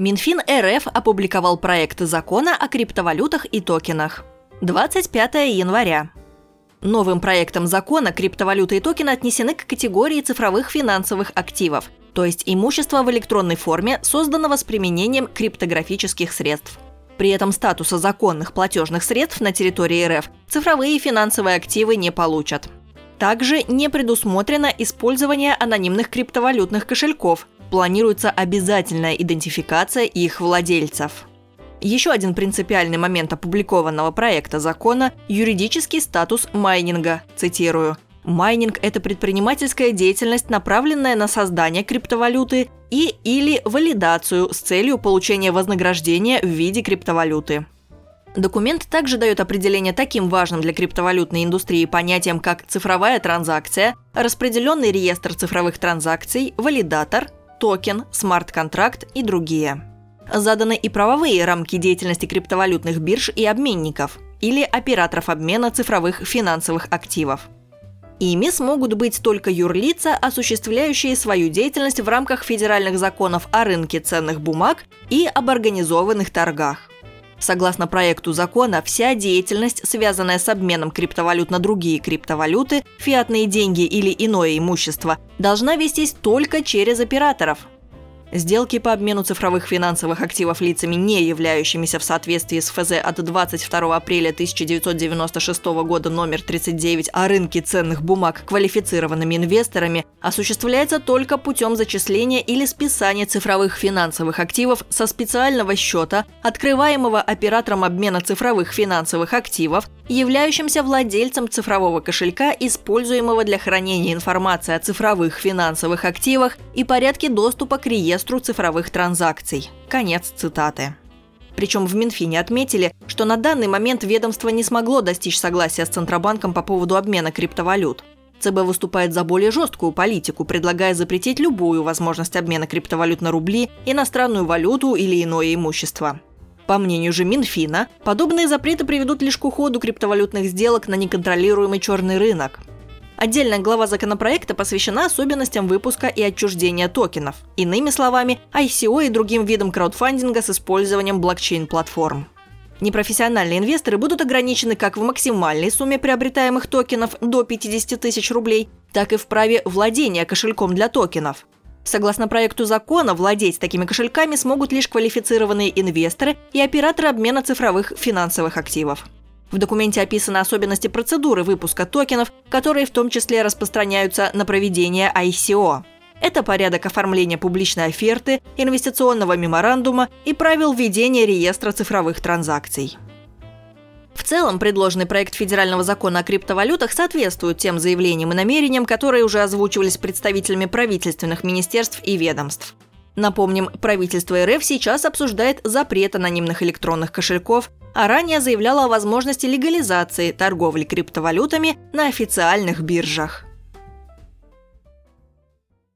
Минфин РФ опубликовал проект закона о криптовалютах и токенах. 25 января. Новым проектом закона криптовалюты и токены отнесены к категории цифровых финансовых активов, то есть имущество в электронной форме, созданного с применением криптографических средств. При этом статуса законных платежных средств на территории РФ цифровые финансовые активы не получат. Также не предусмотрено использование анонимных криптовалютных кошельков. Планируется обязательная идентификация их владельцев. Еще один принципиальный момент опубликованного проекта закона – юридический статус майнинга. Цитирую. Майнинг – это предпринимательская деятельность, направленная на создание криптовалюты и или валидацию с целью получения вознаграждения в виде криптовалюты. Документ также дает определение таким важным для криптовалютной индустрии понятиям, как цифровая транзакция, распределенный реестр цифровых транзакций, валидатор, токен, смарт-контракт и другие. Заданы и правовые рамки деятельности криптовалютных бирж и обменников или операторов обмена цифровых финансовых активов. Ими смогут быть только юрлица, осуществляющие свою деятельность в рамках федеральных законов о рынке ценных бумаг и об организованных торгах. Согласно проекту закона, вся деятельность, связанная с обменом криптовалют на другие криптовалюты, фиатные деньги или иное имущество, должна вестись только через операторов, Сделки по обмену цифровых финансовых активов лицами, не являющимися в соответствии с ФЗ от 22 апреля 1996 года номер 39 о рынке ценных бумаг квалифицированными инвесторами, осуществляется только путем зачисления или списания цифровых финансовых активов со специального счета, открываемого оператором обмена цифровых финансовых активов, являющимся владельцем цифрового кошелька, используемого для хранения информации о цифровых финансовых активах и порядке доступа к реестру реестру цифровых транзакций. Конец цитаты. Причем в Минфине отметили, что на данный момент ведомство не смогло достичь согласия с Центробанком по поводу обмена криптовалют. ЦБ выступает за более жесткую политику, предлагая запретить любую возможность обмена криптовалют на рубли, иностранную валюту или иное имущество. По мнению же Минфина, подобные запреты приведут лишь к уходу криптовалютных сделок на неконтролируемый черный рынок. Отдельная глава законопроекта посвящена особенностям выпуска и отчуждения токенов. Иными словами, ICO и другим видам краудфандинга с использованием блокчейн-платформ. Непрофессиональные инвесторы будут ограничены как в максимальной сумме приобретаемых токенов до 50 тысяч рублей, так и в праве владения кошельком для токенов. Согласно проекту закона, владеть такими кошельками смогут лишь квалифицированные инвесторы и операторы обмена цифровых финансовых активов. В документе описаны особенности процедуры выпуска токенов, которые в том числе распространяются на проведение ICO. Это порядок оформления публичной оферты, инвестиционного меморандума и правил ведения реестра цифровых транзакций. В целом, предложенный проект федерального закона о криптовалютах соответствует тем заявлениям и намерениям, которые уже озвучивались представителями правительственных министерств и ведомств. Напомним, правительство РФ сейчас обсуждает запрет анонимных электронных кошельков, а ранее заявляло о возможности легализации торговли криптовалютами на официальных биржах.